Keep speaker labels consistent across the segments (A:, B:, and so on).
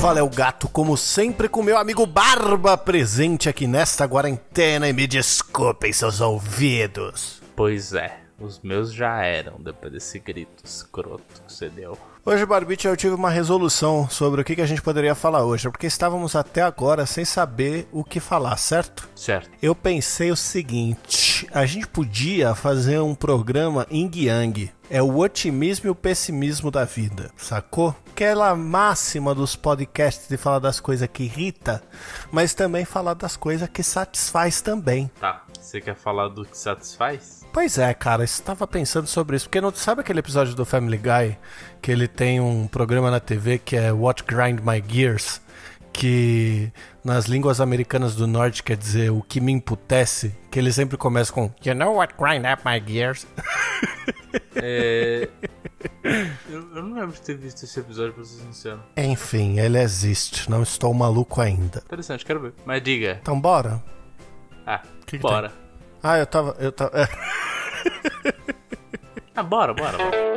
A: fala é o gato, como sempre, com meu amigo Barba presente aqui nesta quarentena e me desculpem seus ouvidos.
B: Pois é, os meus já eram depois desse grito escroto que você deu.
A: Hoje, Barbite, eu tive uma resolução sobre o que, a gente poderia falar hoje, porque estávamos até agora sem saber o que falar, certo?
B: Certo.
A: Eu pensei o seguinte: a gente podia fazer um programa Yin Yang. É o otimismo e o pessimismo da vida, sacou? Aquela máxima dos podcasts de falar das coisas que irrita, mas também falar das coisas que satisfaz também.
B: Tá, você quer falar do que satisfaz?
A: Pois é, cara, estava pensando sobre isso, porque não sabe aquele episódio do Family Guy que ele tem um programa na TV que é What Grind My Gears, que nas línguas americanas do norte quer dizer o que me emputece, que ele sempre começa com You know what grind up my gears?
B: É. Eu, eu não lembro de ter visto esse episódio, pra ser sincero.
A: Enfim, ele existe, não estou maluco ainda.
B: Interessante, quero ver. Mas diga.
A: Então bora?
B: Ah,
A: Que que
B: bora.
A: Ah, eu tava. Eu tava.
B: Ah, bora, bora. bora.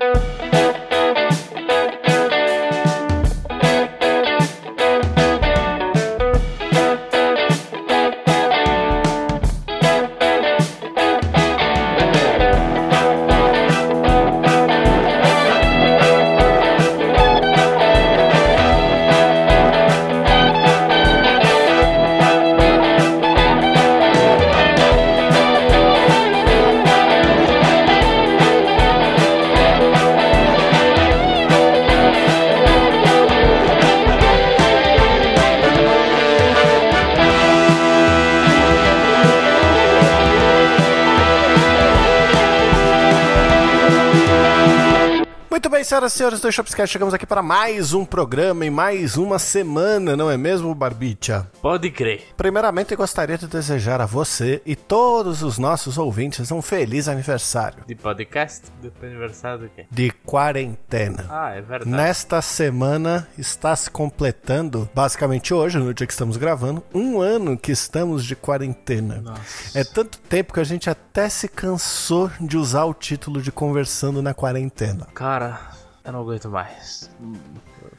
A: Senhoras e senhores do Shopscast, chegamos aqui para mais um programa e mais uma semana, não é mesmo, Barbicha?
B: Pode crer.
A: Primeiramente, eu gostaria de desejar a você e todos os nossos ouvintes um feliz aniversário
B: De podcast? Do aniversário do quê?
A: de quarentena.
B: Ah, é verdade.
A: Nesta semana está se completando, basicamente hoje, no dia que estamos gravando, um ano que estamos de quarentena.
B: Nossa.
A: É tanto tempo que a gente até se cansou de usar o título de Conversando na Quarentena.
B: Cara, eu não aguento mais.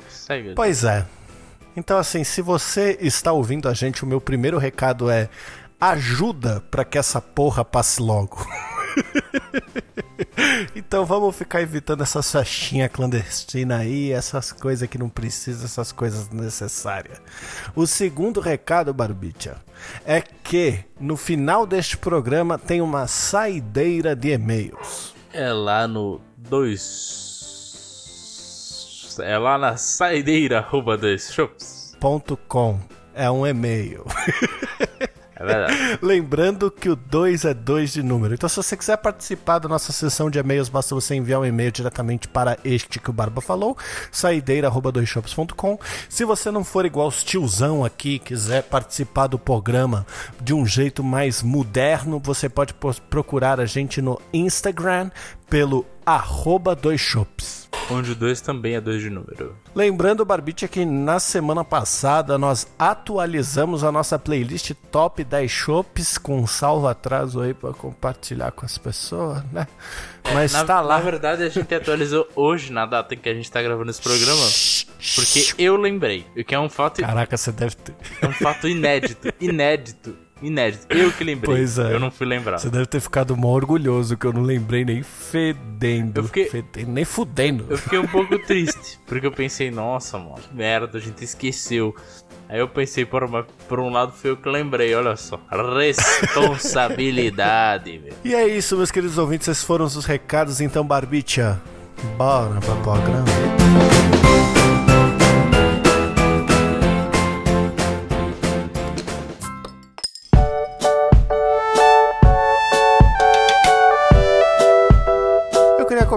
B: Segue.
A: Pois é. Então, assim, se você está ouvindo a gente, o meu primeiro recado é ajuda para que essa porra passe logo. então vamos ficar evitando essas festinhas clandestinas aí, essas coisas que não precisa, essas coisas necessárias. O segundo recado, Barbicha, é que no final deste programa tem uma saideira de e-mails.
B: É lá no 2. É lá na saideira arroba dois shops.
A: Ponto .com é um e-mail.
B: É verdade.
A: Lembrando que o 2 é 2 de número. Então, se você quiser participar da nossa sessão de e-mails, basta você enviar um e-mail diretamente para este que o Barba falou, saideira.doisshops.com. Se você não for igual os tiozão aqui, quiser participar do programa de um jeito mais moderno, você pode procurar a gente no Instagram pelo arroba dois shops.
B: Onde 2 também é 2 de número.
A: Lembrando, Barbite, que na semana passada nós atualizamos a nossa playlist Top 10 Shops com um salvo atraso aí pra compartilhar com as pessoas, né? Mas
B: Na,
A: tá lá.
B: na verdade, a gente atualizou hoje na data em que a gente tá gravando esse programa. Porque eu lembrei. O que é um fato,
A: Caraca, você deve ter.
B: é um fato inédito. Inédito. Inédito. Eu que lembrei.
A: Pois é.
B: Eu não fui lembrar.
A: Você deve ter ficado mó orgulhoso que eu não lembrei nem fedendo.
B: Eu fiquei-
A: fedendo, nem fudendo.
B: Eu fiquei um pouco triste, porque eu pensei, nossa, mano, que merda, a gente esqueceu. Aí eu pensei, por, uma, por um lado foi eu que lembrei, olha só. Responsabilidade, velho.
A: E é isso, meus queridos ouvintes. Esses foram os recados, então, Barbicha. Bora pra programa.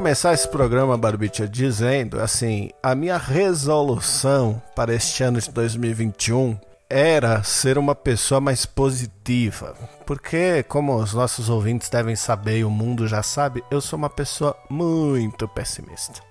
A: Começar esse programa, Barbicha, dizendo assim: a minha resolução para este ano de 2021 era ser uma pessoa mais positiva. Porque, como os nossos ouvintes devem saber e o mundo já sabe, eu sou uma pessoa muito pessimista.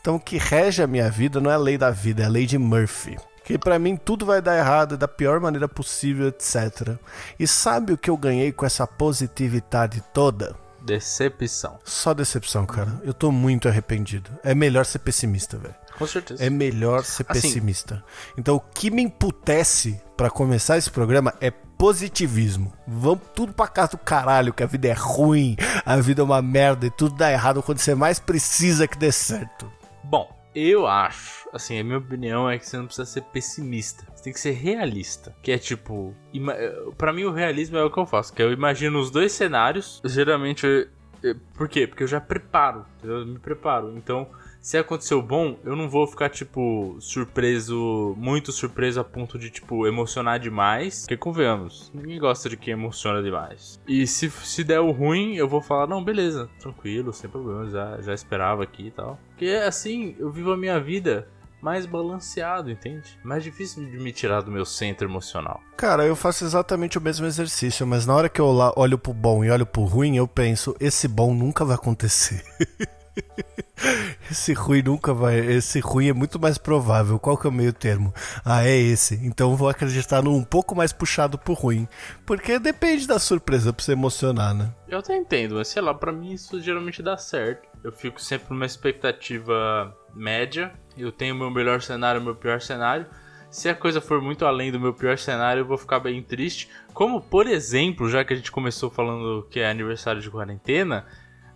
A: Então, o que rege a minha vida não é a lei da vida, é a lei de Murphy. Que pra mim tudo vai dar errado da pior maneira possível, etc. E sabe o que eu ganhei com essa positividade toda?
B: Decepção.
A: Só decepção, cara. Eu tô muito arrependido. É melhor ser pessimista, velho.
B: Com certeza.
A: É melhor ser
B: Assim-
A: pessimista. Então, o que me emputece pra começar esse programa é positivismo. Vamos tudo pra casa do caralho, que a vida é ruim, a vida é uma merda e tudo dá errado quando você mais precisa que dê certo.
B: Bom, eu acho, assim, a minha opinião é que você não precisa ser pessimista. Você tem que ser realista. Que é tipo. eh, Pra mim, o realismo é o que eu faço. Que eu imagino os dois cenários. Geralmente. eu- eu- Por quê? Porque eu já preparo. Eu me preparo. Então. Se aconteceu bom, eu não vou ficar, tipo, surpreso, muito surpreso a ponto de, tipo, emocionar demais. Porque, convenhamos, ninguém gosta de quem emociona demais. E se, se der o ruim, eu vou falar, não, beleza, tranquilo, sem problema, já, já esperava aqui e tal. Porque, assim, eu vivo a minha vida mais balanceado, entende? Mais difícil de me tirar do meu centro emocional.
A: Cara, eu faço exatamente o mesmo exercício, mas na hora que eu olho pro bom e olho pro ruim, eu penso, esse bom nunca vai acontecer. esse ruim nunca vai. Esse ruim é muito mais provável. Qual que é o meio termo? Ah, é esse. Então vou acreditar num um pouco mais puxado pro ruim. Porque depende da surpresa pra você emocionar, né?
B: Eu até entendo, mas sei lá, pra mim isso geralmente dá certo. Eu fico sempre numa expectativa média. Eu tenho meu melhor cenário, meu pior cenário. Se a coisa for muito além do meu pior cenário, eu vou ficar bem triste. Como, por exemplo, já que a gente começou falando que é aniversário de quarentena,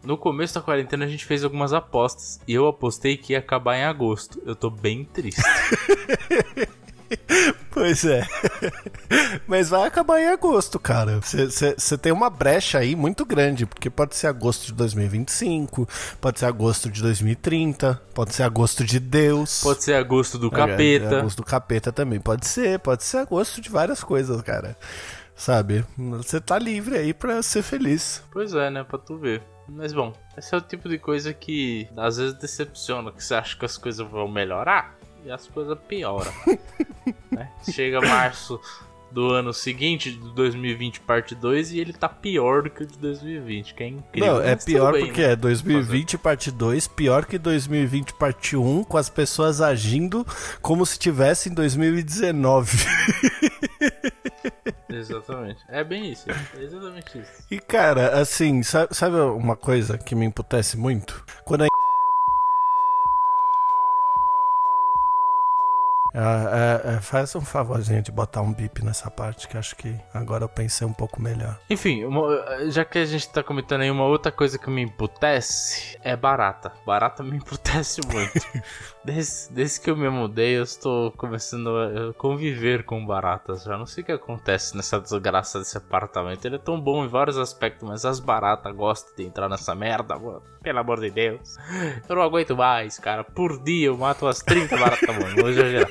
B: no começo da quarentena a gente fez algumas apostas. E eu apostei que ia acabar em agosto. Eu tô bem triste.
A: Pois é. Mas vai acabar em agosto, cara. Você tem uma brecha aí muito grande, porque pode ser agosto de 2025, pode ser agosto de 2030, pode ser agosto de Deus.
B: Pode ser agosto do
A: É,
B: capeta.
A: agosto do capeta também. Pode ser, pode ser agosto de várias coisas, cara. Sabe? Você tá livre aí pra ser feliz.
B: Pois é, né? Pra tu ver. Mas bom, esse é o tipo de coisa que às vezes decepciona, que você acha que as coisas vão melhorar e as coisas pioram. né? Chega março do ano seguinte, de 2020 parte 2, e ele tá pior do que o de 2020, que é incrível.
A: Não, é pior
B: bem,
A: porque
B: né?
A: é 2020 parte 2, pior que 2020 parte 1, com as pessoas agindo como se tivesse em 2019.
B: Exatamente. É bem isso. É exatamente isso.
A: E cara, assim, sabe, uma coisa que me emputece muito? Quando a É, é, faz um favorzinho de botar um bip nessa parte, que acho que agora eu pensei um pouco melhor.
B: Enfim, uma- já que a gente tá comentando aí uma outra coisa que me emputece, é barata. Barata me emputece muito. desde, desde que eu me mudei, eu estou começando a conviver com baratas. Já não sei o que acontece nessa desgraça desse apartamento. Ele é tão bom em vários aspectos, mas as baratas gostam de entrar nessa merda, mano. Pelo amor de Deus. Eu não aguento mais, cara. Por dia eu mato umas 30 baratas, mano. Vou exagerar.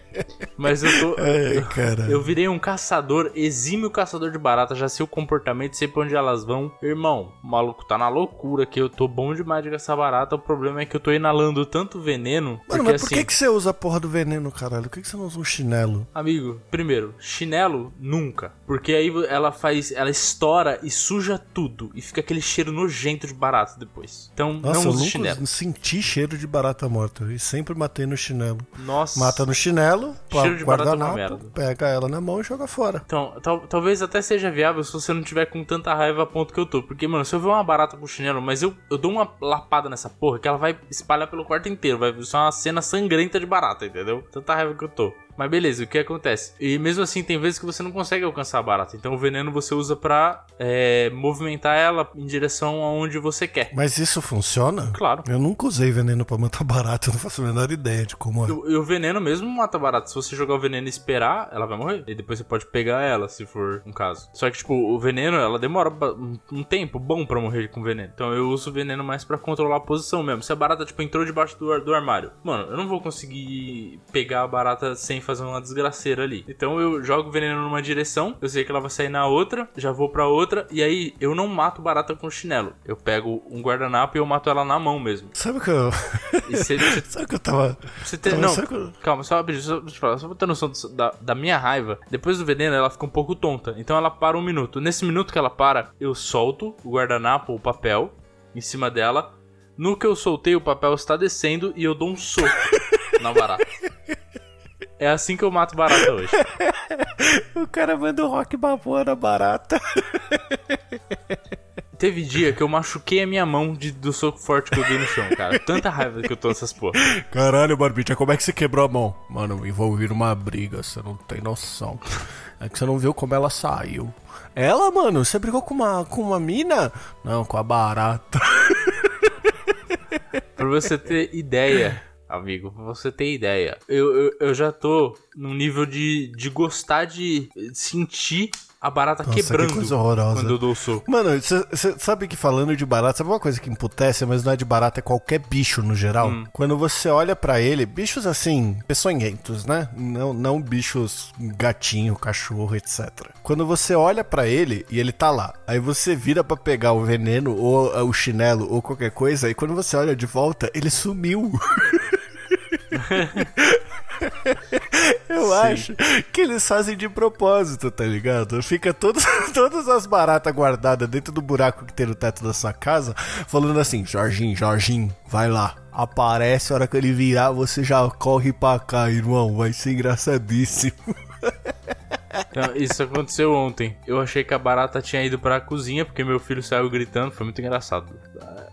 B: Mas eu tô.
A: Ai, cara.
B: Eu virei um caçador, exímio caçador de barata, já sei o comportamento, sei pra onde elas vão. Irmão, o maluco tá na loucura que eu tô bom demais de caçar barata. O problema é que eu tô inalando tanto veneno.
A: Mano,
B: porque
A: mas por
B: assim,
A: que, que você usa a porra do veneno, caralho? Por que, que você não usa um chinelo?
B: amigo, primeiro, chinelo nunca. Porque aí ela faz. Ela estoura e suja tudo. E fica aquele cheiro nojento de barata depois. Então
A: Nossa,
B: não
A: eu nunca
B: chinelo.
A: senti cheiro de barata morta. E sempre matei no chinelo.
B: Nossa.
A: Mata no chinelo,
B: Cheiro de barata é
A: guardanapo,
B: merda.
A: pega ela na mão e joga fora.
B: Então, tal- talvez até seja viável se você não tiver com tanta raiva a ponto que eu tô. Porque, mano, se eu ver uma barata com chinelo, mas eu, eu dou uma lapada nessa porra que ela vai espalhar pelo quarto inteiro. Vai ser uma cena sangrenta de barata, entendeu? Tanta raiva que eu tô. Mas beleza, o que acontece? E mesmo assim, tem vezes que você não consegue alcançar a barata. Então o veneno você usa pra é, movimentar ela em direção aonde você quer.
A: Mas isso funciona?
B: Claro.
A: Eu nunca usei veneno pra matar barata, eu não faço a menor ideia de como é.
B: E o- veneno mesmo mata barata. Se você jogar o veneno e esperar, ela vai morrer. E depois você pode pegar ela, se for um caso. Só que, tipo, o veneno, ela demora um- tempo bom pra morrer com veneno. Então eu uso o veneno mais pra controlar a posição mesmo. Se a barata, tipo, entrou debaixo do, do armário, mano, eu não vou conseguir pegar a barata sem fazer uma desgraceira ali. Então eu jogo o veneno numa direção, eu sei que ela vai sair na outra, já vou pra outra, e aí eu não mato barata com chinelo. Eu pego um guardanapo e eu mato ela na mão mesmo.
A: Sabe o que eu.
B: Você, você
A: Sabe o que eu tava.
B: você tem,
A: tava
B: não,
A: eu-
B: calma, só rapidinho, só, falar, só pra ter noção do- da, da minha raiva. Depois do veneno, ela fica um pouco tonta. Então ela para um minuto. Nesse minuto que ela para, eu solto o guardanapo, o papel, em cima dela. No que eu soltei, o papel está descendo e eu dou um soco na barata. É assim que eu mato barata hoje.
A: O cara manda o rock babona barata.
B: teve dia que eu machuquei a minha mão de, do soco forte que eu dei no chão, cara. Tanta raiva que eu tô nessas porra.
A: Caralho, Barbicha, como é que você quebrou a mão? Mano, envolvi numa briga, você não tem noção. É que você não viu como ela saiu. Ela, mano, você brigou com uma, com uma mina? Não, com a barata.
B: pra você ter ideia, amigo, pra você ter ideia, eu, eu, eu já tô num nível de, de gostar de sentir a barata Nossa, quebrando que
A: coisa horrorosa.
B: quando eu dou o soco.
A: Mano, você sabe que falando de barata, sabe uma coisa que emputece, mas não é de barata, é qualquer bicho no geral? Hum. Quando você olha para ele, bichos assim, peçonhentos, né? Não, não bichos gatinho, cachorro, etc. Quando você olha para ele e ele tá lá, aí você vira para pegar o veneno ou o chinelo ou qualquer coisa, e quando você olha de volta, ele sumiu. Eu Sim. acho que eles fazem de propósito, tá ligado? Fica todos, todas as baratas guardadas dentro do buraco que tem no teto da sua casa, falando assim: Jorginho, Jorginho, vai lá. Aparece a hora que ele virar, você já corre pra cá, irmão. Vai ser engraçadíssimo.
B: Não, isso aconteceu ontem. Eu achei que a barata tinha ido pra cozinha porque meu filho saiu gritando. Foi muito engraçado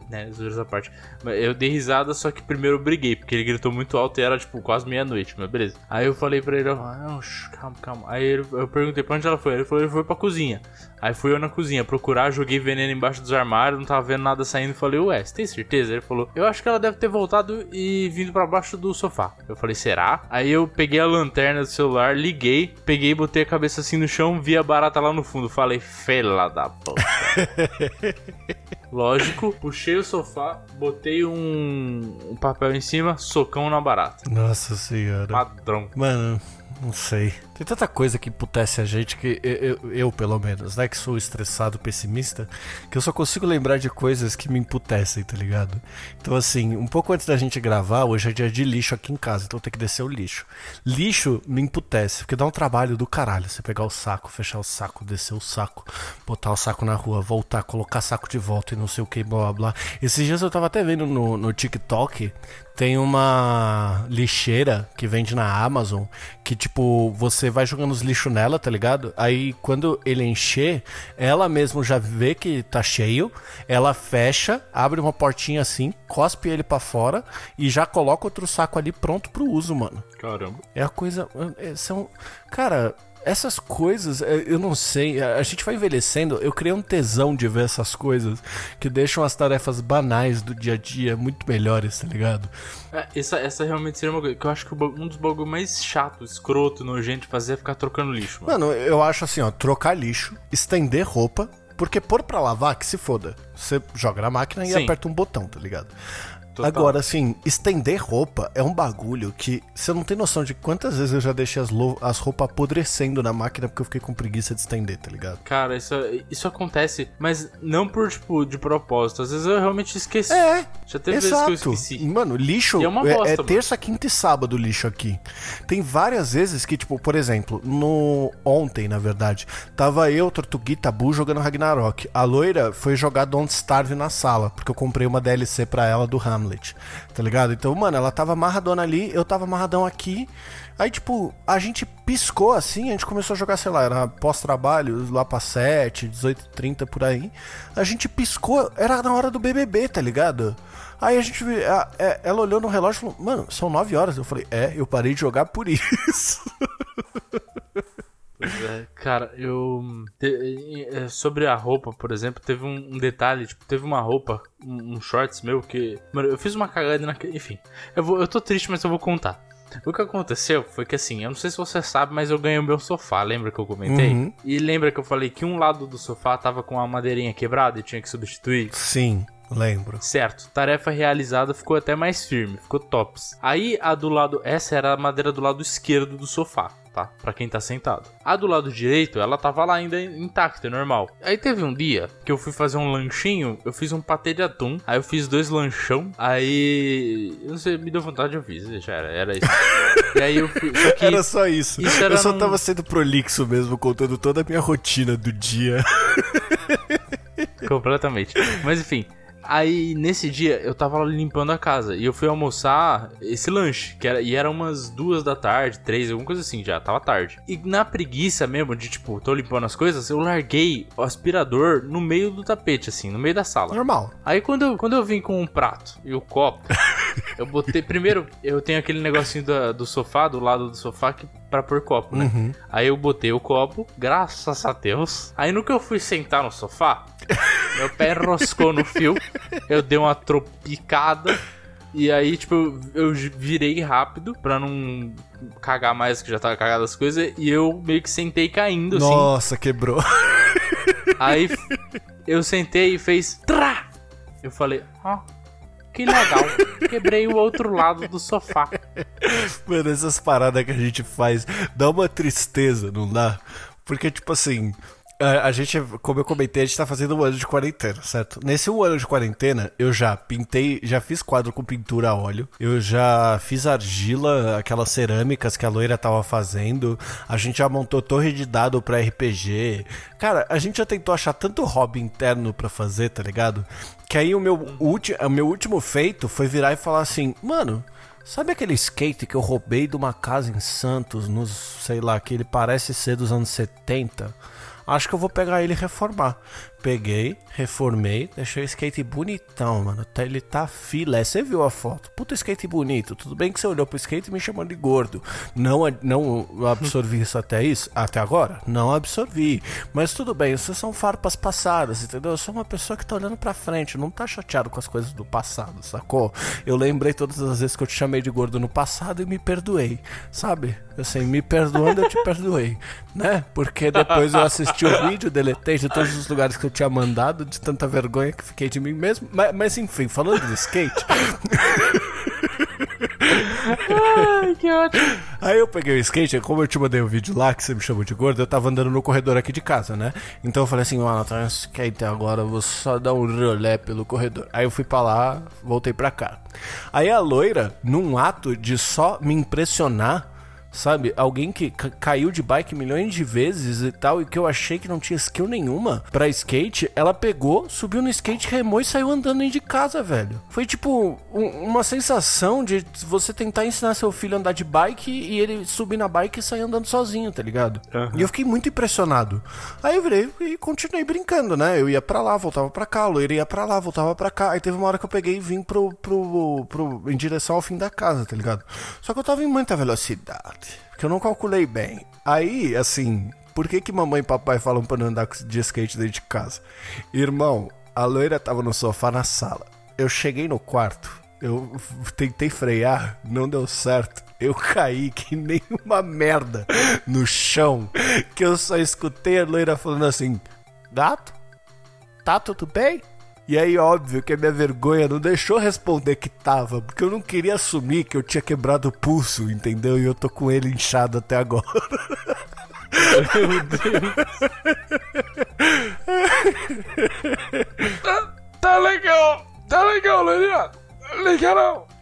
B: né, zoeiras parte. Eu dei risada, só que primeiro eu briguei, porque ele gritou muito alto e era, tipo, quase meia-noite, mas beleza. Aí eu falei pra ele, ah, não, calma, calma. Aí eu perguntei pra onde ela foi. Ele falou, ele foi pra cozinha. Aí fui eu na cozinha procurar, joguei veneno embaixo dos armários, não tava vendo nada saindo. Falei, ué, você tem certeza? Ele falou, eu acho que ela deve ter voltado e vindo para baixo do sofá. Eu falei, será? Aí eu peguei a lanterna do celular, liguei, peguei, botei a cabeça assim no chão, vi a barata lá no fundo. Falei, fela da puta. Lógico, puxei o sofá, botei um, um papel em cima, socão na barata.
A: Nossa senhora.
B: Padrão.
A: Mano, não sei. Tem tanta coisa que putece a gente que eu, eu, eu, pelo menos, né, que sou estressado, pessimista, que eu só consigo lembrar de coisas que me emputecem, tá ligado? Então, assim, um pouco antes da gente gravar, hoje é dia de lixo aqui em casa, então tem que descer o lixo. Lixo me emputece, porque dá um trabalho do caralho. Você pegar o saco, fechar o saco, descer o saco, botar o saco na rua, voltar, colocar saco de volta e não sei o que, blá blá blá. Esses dias eu tava até vendo no, no TikTok, tem uma lixeira que vende na Amazon que, tipo, você vai jogando os lixos nela, tá ligado? Aí quando ele encher, ela mesmo já vê que tá cheio, ela fecha, abre uma portinha assim, cospe ele para fora e já coloca outro saco ali pronto pro uso, mano.
B: Caramba.
A: É a coisa. É, são. Cara, essas coisas, é, eu não sei, a gente vai envelhecendo, eu criei um tesão de ver essas coisas que deixam as tarefas banais do dia a dia muito melhores, tá ligado?
B: É, essa, essa realmente seria uma coisa que eu acho que um dos bagulhos mais chato, escroto, nojento de fazer é ficar trocando lixo.
A: Mano. mano, eu acho assim, ó, trocar lixo, estender roupa, porque pôr pra lavar, que se foda. Você joga na máquina e Sim. aperta um botão, tá ligado? Total. Agora, assim, estender roupa é um bagulho que você não tem noção de quantas vezes eu já deixei as, as roupas apodrecendo na máquina porque eu fiquei com preguiça de estender, tá ligado?
B: Cara, isso, isso acontece, mas não por, tipo, de propósito. Às vezes eu realmente esqueci.
A: É. Já teve exato. vezes que eu esqueci. Mano, lixo é, bosta, é, é terça, quinta e sábado lixo aqui. Tem várias vezes que, tipo, por exemplo, no ontem, na verdade, tava eu, Tortugui, Tabu jogando Ragnarok. A loira foi jogar Don't Starve na sala, porque eu comprei uma DLC pra ela do Hamlet. Hamlet, tá ligado? Então, mano, ela tava amarradona ali, eu tava amarradão aqui. Aí, tipo, a gente piscou assim, a gente começou a jogar, sei lá, era pós-trabalho, lá pra 7, 18, 30 por aí. A gente piscou, era na hora do BBB, tá ligado? Aí a gente, a, é, ela olhou no relógio e falou, mano, são 9 horas. Eu falei, é, eu parei de jogar por isso.
B: É, cara, eu. Te, sobre a roupa, por exemplo, teve um, um, detalhe, tipo, teve uma roupa, um, um shorts meu que. Mano, eu fiz uma cagada naquele. Enfim, eu, vou, eu tô triste, mas eu vou contar. O que aconteceu foi que assim, eu não sei se você sabe, mas eu ganhei o meu sofá, lembra que eu comentei? Uhum. E lembra que eu falei que um lado do sofá tava com a madeirinha quebrada e tinha que substituir?
A: Sim. Lembro.
B: Certo. Tarefa realizada ficou até mais firme, ficou tops. Aí a do lado, essa era a madeira do lado esquerdo do sofá tá? Pra quem tá sentado. A do lado direito, ela tava lá ainda intacta, normal. Aí teve um dia que eu fui fazer um lanchinho, eu fiz um patê de atum, aí eu fiz dois lanchão, aí. Eu não sei, me deu vontade, eu fiz, já era, era isso.
A: e aí eu fui. Só era só isso. isso era eu só num... tava sendo prolixo mesmo, contando toda a minha rotina do dia.
B: Completamente. Mas enfim, Aí, nesse dia, eu tava limpando a casa e eu fui almoçar esse lanche, que era, e era umas duas da tarde, três, alguma coisa assim já, tava tarde. E na preguiça mesmo de, tipo, tô limpando as coisas, eu larguei o aspirador no meio do tapete, assim, no meio da sala.
A: Normal.
B: Aí quando eu, quando eu vim com um prato e o copo, eu botei. Primeiro, eu tenho aquele negocinho da- do sofá, do lado do sofá, que pra pôr copo, né?
A: Uhum.
B: Aí eu botei o copo, graças a Deus. Aí no que eu fui sentar no sofá, meu pé enroscou no fio, eu dei uma tropicada. E aí, tipo, eu, eu virei rápido pra não cagar mais, que já tava cagado as coisas. E eu meio que sentei caindo, assim.
A: Nossa, quebrou.
B: Aí eu sentei e fez. Trá! Eu falei, ó, que legal. Quebrei o outro lado do sofá.
A: Mano, essas paradas que a gente faz dá uma tristeza, não dá? Porque, tipo assim, a, a gente, como eu comentei, a gente tá fazendo um ano de quarentena, certo? Nesse um ano de quarentena, eu já pintei, já fiz quadro com pintura a óleo, eu já fiz argila, aquelas cerâmicas que a loira tava fazendo, a gente já montou torre de dado pra RPG. Cara, a gente já tentou achar tanto hobby interno pra fazer, tá ligado? Que aí o meu, ulti, o meu último feito foi virar e falar assim, mano. Sabe aquele skate que eu roubei de uma casa em Santos, nos, sei lá, que ele parece ser dos anos 70? Acho que eu vou pegar ele e reformar. Peguei, reformei, deixei o skate bonitão, mano. Tá- Ele tá filé. Você viu a foto? Puta skate bonito. Tudo bem que você olhou pro skate e me chamou de gordo. Não, não absorvi isso até isso? Até agora? Não absorvi. Mas tudo bem, isso são farpas passadas, entendeu? Eu sou uma pessoa que tá olhando pra frente, não tá chateado com as coisas do passado, sacou? Eu lembrei todas as vezes que eu te chamei de gordo no passado e me perdoei, sabe? Assim, me perdoando, eu te perdoei, né? Porque depois eu assisti o vídeo, deletei de todos os lugares que eu tinha mandado, de tanta vergonha que fiquei de mim mesmo. Mas, mas enfim, falando de skate.
B: Ai, que ótimo.
A: Aí eu peguei o skate, como eu te mandei o vídeo lá, que você me chamou de gordo, eu tava andando no corredor aqui de casa, né? Então eu falei assim, mano, tá um skate agora, eu vou só dar um rolé pelo corredor. Aí eu fui pra lá, voltei pra cá. Aí a loira, num ato de só me impressionar, Sabe? Alguém que ca- caiu de bike milhões de vezes e tal, e que eu achei que não tinha skill nenhuma pra skate, ela pegou, subiu no skate, remou e saiu andando dentro de casa, velho. Foi tipo um- uma sensação de você tentar ensinar seu filho a andar de bike e ele subir na bike e sair andando sozinho, tá ligado? E eu fiquei muito impressionado. Aí eu virei e continuei brincando, né? Eu ia pra lá, voltava pra cá, o loiro ia pra lá, voltava pra cá. Aí teve uma hora que eu peguei e vim pro, pro, pro, em direção ao fim da casa, tá ligado? Só que eu tava em muita velocidade, porque eu não calculei bem. Aí, assim, por que que mamãe e papai falam pra não andar de skate dentro de casa? Irmão, a loira tava no sofá na sala. Eu cheguei no quarto, eu tentei frear, não deu certo. Eu caí que nem uma merda no chão, que eu só escutei a loira falando assim: Gato, tá tudo bem? E aí, óbvio que a minha vergonha não deixou responder que tava, porque eu não queria assumir que eu tinha quebrado o pulso, entendeu? E eu tô com ele inchado até agora.
B: Meu Deus. tá, tá legal. Tá legal, Lelian. Legal não.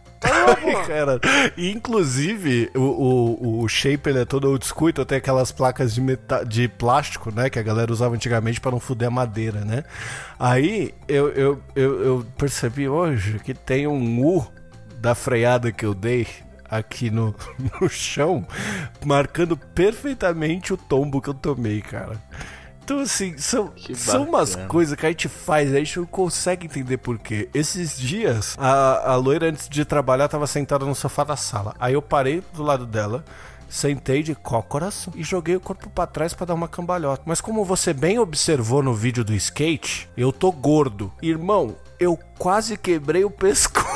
A: Inclusive o, o, o shape ele é todo old school, então tem aquelas placas de, meta de plástico, né? Que a galera usava antigamente pra não fuder a madeira, né? Aí eu, eu, eu, eu percebi hoje que tem um U da freada que eu dei aqui no, no chão, marcando perfeitamente o tombo que eu tomei, cara. Então, assim, são, são umas coisas que a gente faz, a gente não consegue entender por quê. Esses dias, a, a loira, antes de trabalhar, tava sentada no sofá da sala. Aí eu parei do lado dela, sentei de cócoras e joguei o corpo pra trás pra dar uma cambalhota. Mas como você bem observou no vídeo do skate, eu tô gordo. Irmão, eu quase quebrei o pescoço.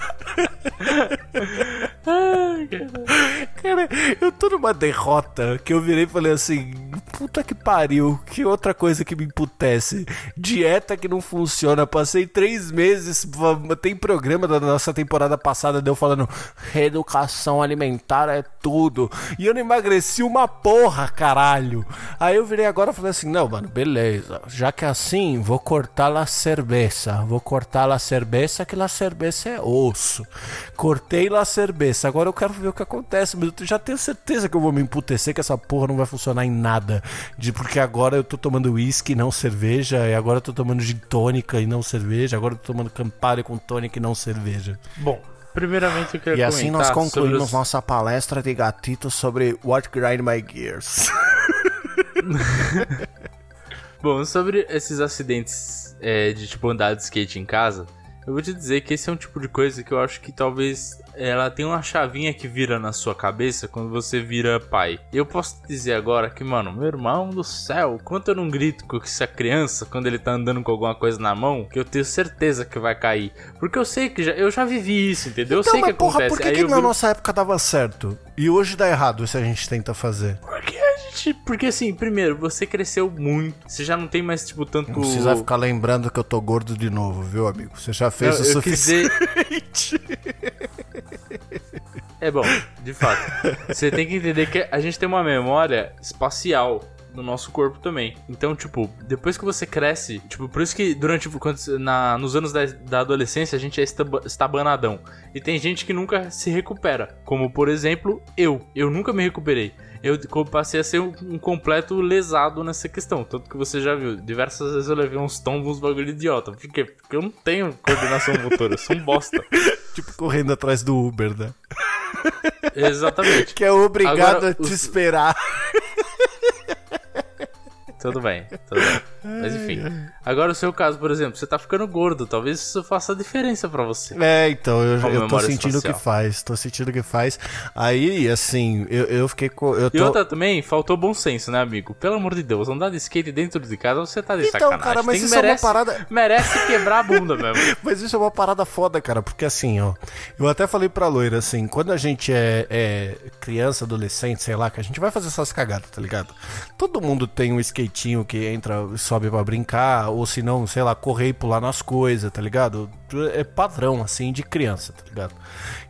B: Ai, cara.
A: Eu tô numa derrota que eu virei e falei assim: puta que pariu, que outra coisa que me emputece. Dieta que não funciona. Passei três meses. Tem programa da nossa temporada passada de eu falando: reeducação alimentar é tudo. E eu não emagreci uma porra, caralho. Aí eu virei agora e falei assim: não, mano, beleza. Já que é assim, vou cortar a cerveja. Vou cortar a cerveja, que a cerveja é osso. Cortei a cerveja. Agora eu quero ver o que acontece. Mas eu já tenho certeza que eu vou me emputecer, que essa porra não vai funcionar em nada. De porque agora eu tô tomando uísque e não cerveja, e agora eu tô tomando gin tônica e não cerveja, agora eu tô tomando Campari com tônica e não cerveja.
B: Bom, primeiramente eu queria
A: E assim nós concluímos
B: os-
A: nossa palestra de gatito sobre What Grind My Gears.
B: Bom, sobre esses acidentes é, de tipo andar de skate em casa, eu vou te dizer que esse é um tipo de coisa que eu acho que talvez ela tenha uma chavinha que vira na sua cabeça quando você vira pai. E eu posso te dizer agora que, mano, meu irmão do céu, quanto eu não grito com essa criança quando ele tá andando com alguma coisa na mão, que eu tenho certeza que vai cair. Porque eu sei que já, eu já vivi isso, entendeu? Eu
A: Então,
B: sei que
A: porra,
B: acontece.
A: por que, que na
B: viro-
A: nossa época dava certo? E hoje dá errado se a gente tenta fazer?
B: Porque a gente. Porque assim, primeiro, você cresceu muito. Você já não tem mais, tipo, tanto.
A: Não precisa ficar lembrando que eu tô gordo de novo, viu, amigo? Você já
B: Não,
A: fez o
B: eu quis
A: suficiente.
B: É bom, de fato. Você tem que entender que a gente tem uma memória espacial no nosso corpo também. Então, tipo, depois que você cresce, tipo, por isso que durante quando, na, nos anos da, da adolescência a gente é estaba- estabanadão. E tem gente que nunca se recupera. Como, por exemplo, eu. Eu nunca me recuperei. Eu passei a ser um, um completo lesado nessa questão. Tanto que você já viu, diversas vezes eu levei uns tombos, uns bagulho idiota. Por quê? Porque eu não tenho coordenação motora, eu sou um bosta.
A: tipo, correndo atrás do Uber, né?
B: Exatamente.
A: Que é obrigado
B: Agora,
A: a te
B: os-
A: esperar.
B: Tudo bem, tudo bem. Mas enfim. Agora o seu caso, por exemplo, você tá ficando gordo. Talvez isso faça diferença pra você.
A: É, então, eu, eu tô sentindo
B: espacial.
A: que faz, tô sentindo que faz. Aí, assim, eu, eu fiquei com. Eu
B: E
A: tô...
B: outra também, faltou bom senso, né, amigo? Pelo amor de Deus, andar de skate dentro de casa, você tá de
A: Então,
B: sacanagem.
A: cara, mas
B: Tem-
A: isso é uma
B: merece,
A: parada-
B: Merece quebrar a bunda mesmo.
A: Mas isso é uma parada foda, cara, porque assim, ó. Eu até falei pra loira, assim, quando a gente é, é criança, adolescente, sei lá, que a gente vai fazer essas cagadas, tá ligado? Todo mundo tem um skatinho que entra, sobe pra brincar, ou se não, sei lá, correr e pular nas coisas, tá ligado? É padrão, assim, de criança, tá ligado?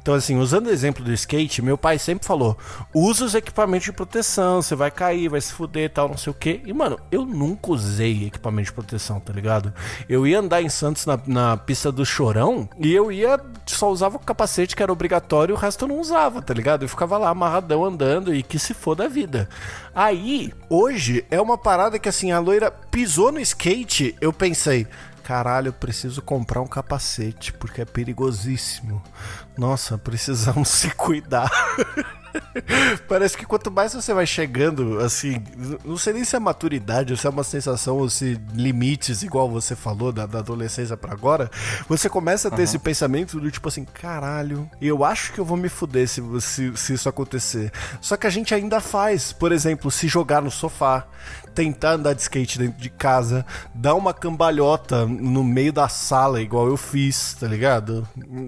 A: Então, assim, usando o exemplo do skate, meu pai sempre falou: usa os equipamentos de proteção, você vai cair, vai se fuder tal, não sei o quê. E, mano, eu nunca usei equipamento de proteção, tá ligado? Eu ia andar em Santos na, na pista do Chorão e eu ia, só usava o capacete que era obrigatório e o resto eu não usava, tá ligado? Eu ficava lá amarradão andando e que se foda a vida. Aí, hoje, é uma parada que, assim, a loira pisou no skate, eu pensei. Caralho, eu preciso comprar um capacete, porque é perigosíssimo. Nossa, precisamos se cuidar. Parece que quanto mais você vai chegando, assim, não sei nem se é maturidade, ou se é uma sensação, ou se limites, igual você falou, da, da adolescência pra agora, você começa a ter esse pensamento do tipo assim, caralho, eu acho que eu vou me fuder se, se, se isso acontecer. Só que a gente ainda faz, por exemplo, se jogar no sofá, tentar andar de skate dentro de casa, dar uma cambalhota no meio da sala, igual eu fiz, tá ligado?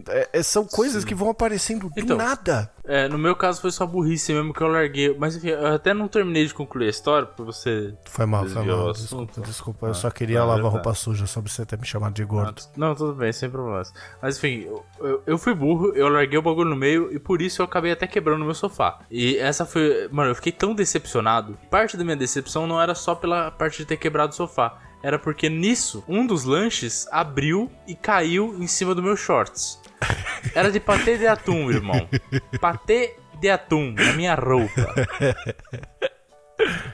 A: É- é- são coisas que vão aparecendo do
B: Então,
A: nada.
B: É, no meu caso foi só burrice mesmo que eu larguei. Mas enfim, eu até não terminei de concluir a história pra você.
A: Foi mal, foi
B: o
A: mal. Desculpa, desculpa. Eu só
B: Ah,
A: queria
B: não,
A: lavar
B: já tá.
A: roupa suja, só pra você ter me chamado de gordo.
B: Não, tudo bem, sem problemas. Mas enfim, eu, eu- eu fui burro, eu larguei o bagulho no meio e por isso eu acabei até quebrando meu sofá. E essa foi. Mano, eu fiquei tão decepcionado. Parte da minha decepção não era só pela parte de ter quebrado o sofá. Era porque nisso, um dos lanches abriu e caiu em cima do meu shorts. Era de patê de atum, irmão. Patê de atum na minha roupa.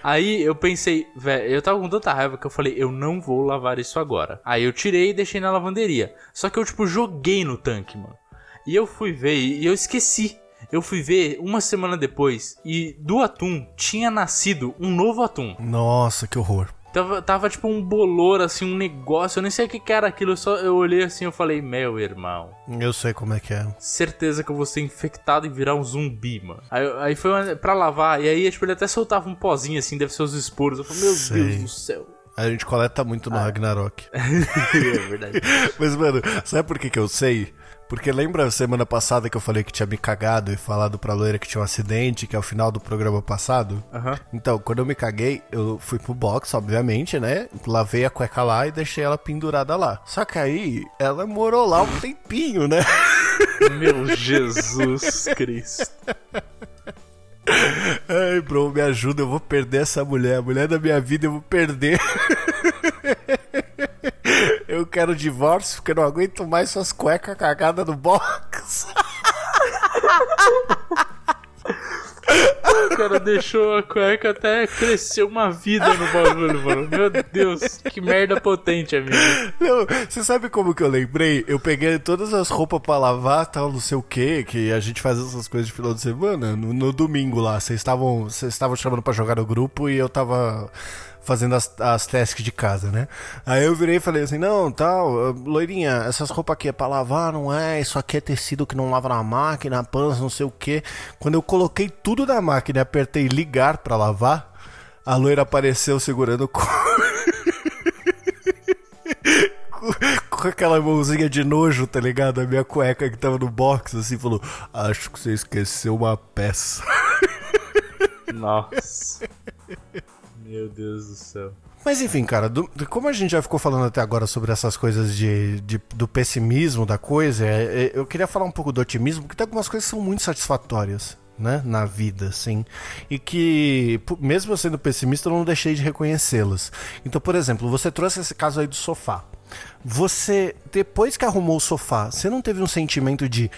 B: Aí eu pensei, velho, eu tava com tanta raiva que eu falei, eu não vou lavar isso agora. Aí eu tirei e deixei na lavanderia. Só que eu, tipo, joguei no tanque, mano. E eu fui ver e eu esqueci. Eu fui ver uma semana depois e do atum tinha nascido um novo atum.
A: Nossa, que horror.
B: Tava, tava tipo um bolor, assim, um negócio. Eu nem sei o que, que era aquilo. Eu, só, eu olhei assim e falei, meu irmão.
A: Eu sei como é que é.
B: Certeza que eu vou ser infectado e virar um zumbi, mano. Aí, aí foi uma- pra lavar, e aí tipo, ele até soltava um pozinho assim, deve ser os esporos. Eu falei, meu
A: Sei.
B: Deus do céu.
A: A gente coleta muito no Ragnarok.
B: é verdade.
A: Mas, mano, sabe por que, que eu sei? Porque lembra semana passada que eu falei que tinha me cagado e falado pra loira que tinha um acidente, que é o final do programa passado?
B: Aham.
A: Então, quando eu me caguei, eu fui pro box, obviamente, né? Lavei a cueca lá e deixei ela pendurada lá. Só que aí, ela morou lá um tempinho, né?
B: Meu Jesus Cristo.
A: Ai, bro, me ajuda, eu vou perder essa mulher. A mulher da minha vida eu vou perder. Eu quero divórcio porque não aguento mais suas cuecas cagadas no box.
B: O cara deixou a cueca até crescer uma vida no bagulho, mano. Meu Deus, que merda potente, amigo.
A: Não, você sabe como que eu lembrei? Eu peguei todas as roupas pra lavar, tal, não sei o que, que a gente faz essas coisas de final de semana, no, no domingo lá. Vocês estavam, vocês estavam chamando pra jogar no grupo e eu tava fazendo as, as tasks de casa, né? Aí eu virei e falei assim, não, tal, loirinha, essas roupas aqui é pra lavar, não é? Isso aqui é tecido que não lava na máquina, pans, não sei o que. Quando eu coloquei tudo na máquina e apertei ligar pra lavar, a loira apareceu segurando o com aquela mãozinha de nojo, tá ligado? A minha cueca que tava no box, assim, falou: Acho que você esqueceu uma peça.
B: Nossa. Meu Deus do céu.
A: Mas enfim, cara, do, como a gente já ficou falando até agora sobre essas coisas de, de do pessimismo da coisa, é, é, eu queria falar um pouco do otimismo, porque tem algumas coisas que são muito satisfatórias. Né, na vida, assim, e que mesmo eu sendo pessimista, eu não deixei de reconhecê-las. Então, por exemplo, você trouxe esse caso aí do sofá. Você, depois que arrumou o sofá, você não teve um sentimento de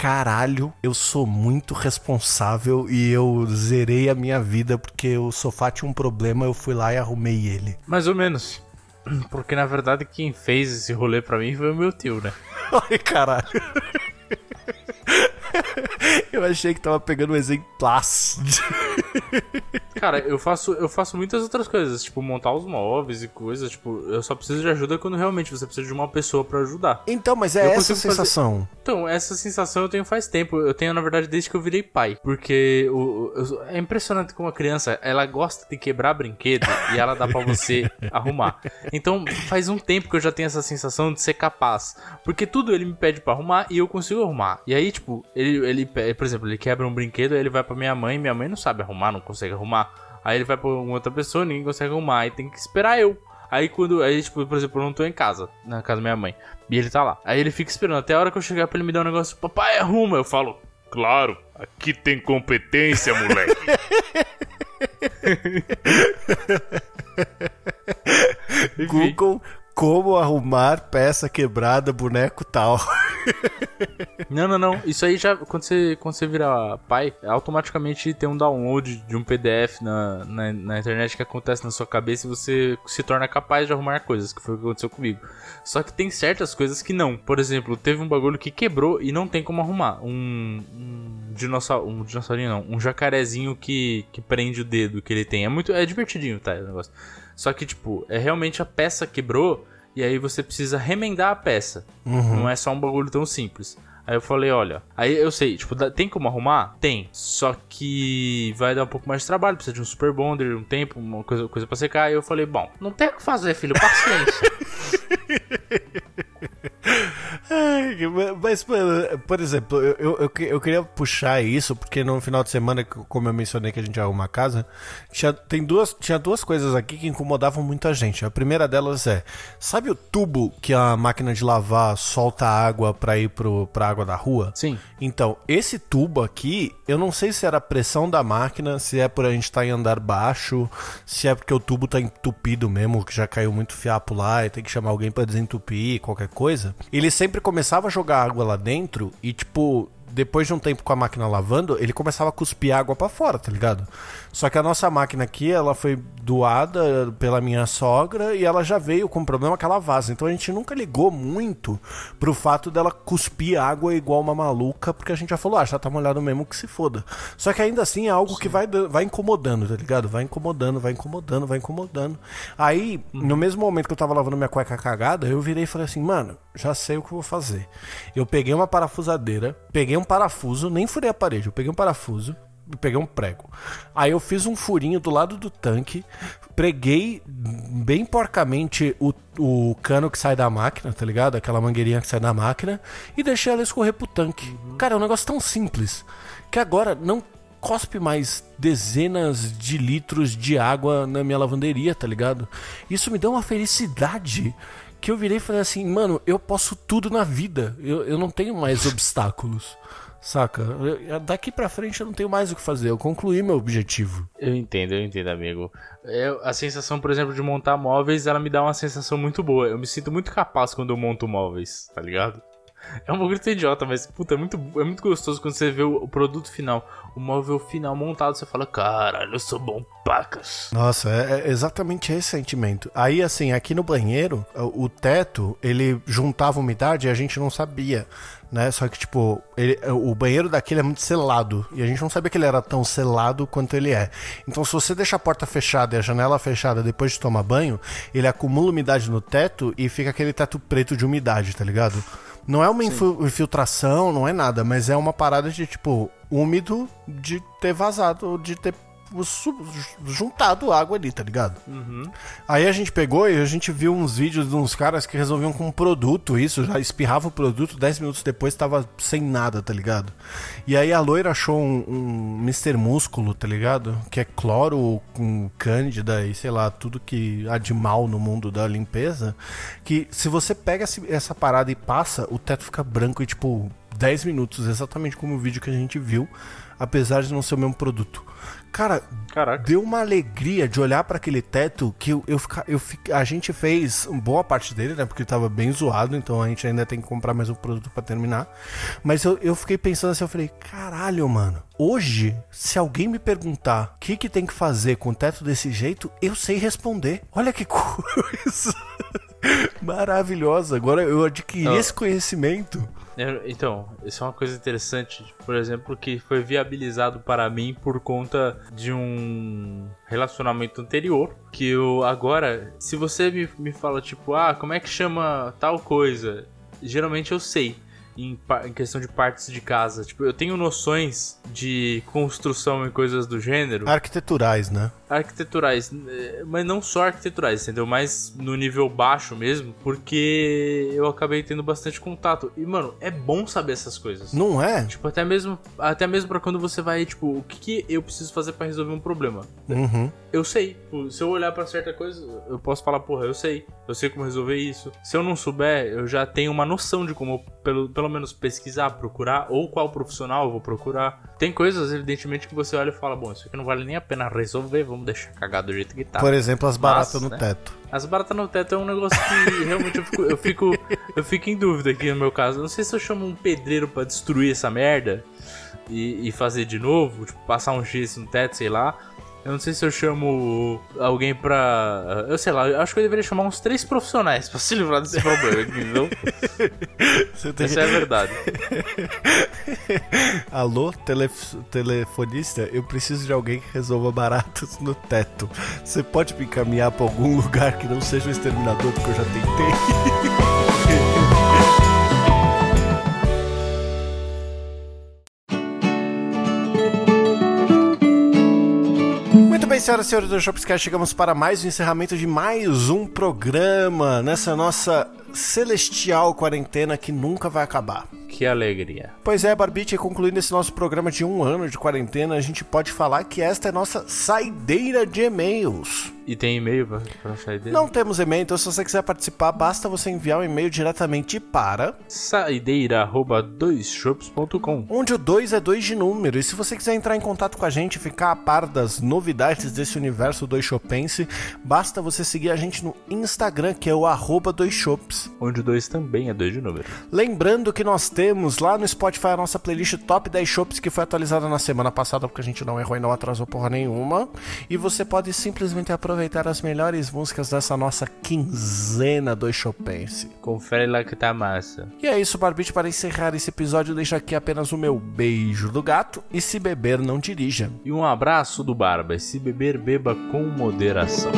A: caralho, eu sou muito responsável e eu zerei a minha vida porque o sofá tinha um problema, eu fui lá e arrumei ele.
B: Mais ou menos. Porque na verdade quem fez esse rolê pra mim foi o meu tio, né?
A: Ai, caralho. eu achei que tava pegando um exemplaço.
B: Cara, eu faço, eu faço muitas outras coisas, tipo montar os móveis e coisas, tipo, eu só preciso de ajuda quando realmente você precisa de uma pessoa para ajudar.
A: Então, mas é eu essa sensação. Fazer...
B: Então, essa sensação eu tenho faz tempo. Eu tenho, na verdade, desde que eu virei pai. Porque o, o, é impressionante como a criança, ela gosta de quebrar brinquedo e ela dá para você arrumar. Então, faz um tempo que eu já tenho essa sensação de ser capaz. Porque tudo ele me pede para arrumar e eu consigo arrumar. E aí, tipo, ele, ele, por exemplo, ele quebra um brinquedo, ele vai para minha mãe, minha mãe não sabe arrumar, não consegue arrumar. Aí ele vai pra uma outra pessoa, ninguém consegue arrumar, aí tem que esperar eu. Aí quando. Aí, tipo, por exemplo, eu não tô em casa, na casa da minha mãe. E ele tá lá. Aí ele fica esperando até a hora que eu chegar pra ele me dar um negócio. Papai, arruma. Eu falo, claro, aqui tem competência, moleque.
A: Google como arrumar peça quebrada, boneco tal.
B: não, não, não. Isso aí já, quando você, quando você virar pai, automaticamente tem um download de um PDF na, na, na, internet que acontece na sua cabeça e você se torna capaz de arrumar coisas, que foi o que aconteceu comigo. Só que tem certas coisas que não. Por exemplo, teve um bagulho que quebrou e não tem como arrumar. Um, um dinossauro, um dinossaurinho não, um jacarezinho que, que prende o dedo que ele tem. É muito, é divertidinho, tá, o negócio. Só que, tipo, é realmente a peça quebrou e aí você precisa remendar a peça. Uhum. Não é só um bagulho tão simples. Aí eu falei, olha, aí eu sei, tipo, tem como arrumar? Tem. Só que vai dar um pouco mais de trabalho, precisa de um super bonder, um tempo, uma coisa, coisa pra secar. Aí eu falei, bom, não tem o que fazer, filho, paciência.
A: Mas, por exemplo, eu, eu, eu, queria puxar isso, porque no final de semana, como eu mencionei que a gente ia arrumar casa, tinha, tem duas, tinha duas coisas aqui que incomodavam muito a gente. A primeira delas é, sabe o tubo que a máquina de lavar solta água pra ir pro, pra água da rua?
B: Sim.
A: Então, esse tubo aqui, eu não sei se era a pressão da máquina, se é por a gente estar tá em andar baixo, se é porque o tubo tá entupido mesmo, que já caiu muito fiapo lá e tem que chamar alguém para desentupir, qualquer coisa. Ele sempre começava a jogar água lá dentro e, tipo, depois de um tempo com a máquina lavando, ele começava a cuspir água para fora, tá ligado? Só que a nossa máquina aqui, ela foi doada pela minha sogra e ela já veio com problema que ela vaza. Então a gente nunca ligou muito pro fato dela cuspir água igual uma maluca, porque a gente já falou, ah, já tá molhado mesmo que se foda. Só que ainda assim é algo Sim. que vai, vai incomodando, tá ligado? Vai incomodando, vai incomodando, vai incomodando. Aí, uhum. no mesmo momento que eu tava lavando minha cueca cagada, eu virei e falei assim, mano, já sei o que eu vou fazer. Eu peguei uma parafusadeira, peguei um parafuso, nem furei a parede, eu peguei um parafuso, peguei um prego. Aí eu fiz um furinho do lado do tanque, preguei bem porcamente o, o cano que sai da máquina, tá ligado? Aquela mangueirinha que sai da máquina, e deixei ela escorrer pro tanque. Uhum. Cara, é um negócio tão simples que agora não cospe mais dezenas de litros de água na minha lavanderia, tá ligado? Isso me deu uma felicidade que eu virei e falei assim, mano, eu posso tudo na vida, eu, eu não tenho mais obstáculos. Saca? Daqui pra frente eu não tenho mais o que fazer. Eu concluí meu objetivo.
B: Eu entendo, eu entendo, amigo. Eu, a sensação, por exemplo, de montar móveis, ela me dá uma sensação muito boa. Eu me sinto muito capaz quando eu monto móveis, tá ligado? É um bagulho idiota, mas, puta, é muito, é muito gostoso quando você vê o, o produto final, o móvel final montado, você fala, caralho, eu sou bom pacas.
A: Nossa, é, é exatamente esse sentimento. Aí, assim, aqui no banheiro, o, o teto, ele juntava umidade e a gente não sabia né? Só que, tipo, ele, o banheiro daquele é muito selado. E a gente não sabia que ele era tão selado quanto ele é. Então, se você deixa a porta fechada e a janela fechada depois de tomar banho, ele acumula umidade no teto e fica aquele teto preto de umidade, tá ligado? Não é uma infiltração, não é nada, mas é uma parada de, tipo, úmido de ter vazado, de ter juntado água ali, tá ligado? Uhum. Aí a gente pegou e a gente viu uns vídeos de uns caras que resolviam com um produto isso, já espirrava o produto, 10 minutos depois tava sem nada, tá ligado? E aí a loira achou um, um Mr. Músculo, tá ligado? Que é cloro com cândida e sei lá, tudo que há de mal no mundo da limpeza. Que se você pega essa parada e passa, o teto fica branco e tipo 10 minutos, exatamente como o vídeo que a gente viu, apesar de não ser o mesmo produto. Cara, Caraca. deu uma alegria de olhar para aquele teto que eu, eu, eu, a gente fez boa parte dele, né? Porque tava bem zoado, então a gente ainda tem que comprar mais um produto para terminar. Mas eu, eu fiquei pensando assim, eu falei, caralho, mano. Hoje, se alguém me perguntar o que, que tem que fazer com o teto desse jeito, eu sei responder. Olha que coisa maravilhosa. Agora eu adquiri esse conhecimento.
B: Então, isso é uma coisa interessante, por exemplo, que foi viabilizado para mim por conta de um relacionamento anterior. Que eu agora, se você me, me fala, tipo, ah, como é que chama tal coisa? Geralmente eu sei em, em, questão de partes de casa. Tipo, eu tenho noções de construção e coisas do gênero.
A: Arquiteturais, né?
B: Arquiteturais, eh, mas não só arquiteturais, entendeu? Mais no nível baixo mesmo, porque eu acabei tendo bastante contato. E, mano, é bom saber essas coisas.
A: Não é?
B: Tipo, até mesmo, até mesmo para quando você vai, tipo, o que, que eu preciso fazer para resolver um problema?
A: Uhum.
B: Eu sei. Tipo, se eu olhar para certa coisa, eu posso falar, porra, eu sei. Eu sei como resolver isso. Se eu não souber, eu já tenho uma noção de como, pelo, pelo menos pesquisar, procurar, ou qual profissional eu vou procurar. Tem coisas, evidentemente, que você olha e fala, bom, isso aqui não vale nem a pena resolver, vamos deixar cagado do jeito que tá.
A: Por exemplo, as baratas no né? teto.
B: As baratas no teto é um negócio que realmente eu fico, eu fico, eu fico em dúvida aqui no meu caso. Não sei se eu chamo um pedreiro para destruir essa merda e, e fazer de novo, tipo, passar um gesso no teto, sei lá. Eu não sei se eu chamo alguém pra. Eu sei lá, eu acho que eu deveria chamar uns três profissionais pra se livrar desse problema, entendeu? Tem... Essa é a verdade.
A: Alô, telef... telefonista, eu preciso de alguém que resolva baratos no teto. Você pode me encaminhar pra algum lugar que não seja o exterminador, porque eu já tentei. bem, senhoras e senhores do Shopscast, chegamos para mais um encerramento de mais um programa nessa nossa celestial quarentena que nunca vai acabar.
B: Que alegria.
A: Pois é, Barbite, concluindo esse nosso programa de um ano de quarentena, a gente pode falar que esta é nossa saideira de e-mails.
B: E tem e-mail pra, pra saideira?
A: Não temos e-mail, então se você quiser participar, basta você enviar um e-mail diretamente para
B: saideira.doisshops.com
A: Onde o 2 é 2 de número. E se você quiser entrar em contato com a gente, ficar a par das novidades desse universo doishopense, basta você seguir a gente no Instagram, que é o arroba doisshops.
B: Onde o 2 também é 2 de número.
A: Lembrando que nós temos lá no Spotify a nossa playlist Top 10 Shops, que foi atualizada na semana passada, porque a gente não errou e não atrasou porra nenhuma. E você pode simplesmente aproveitar aproveitar as melhores músicas dessa nossa quinzena do Chopense.
B: Confere lá que tá massa.
A: E é isso, Barbite. Para encerrar esse episódio, deixo aqui apenas o meu beijo do gato. E se beber, não dirija.
B: E um abraço do Barba. E se beber, beba com moderação.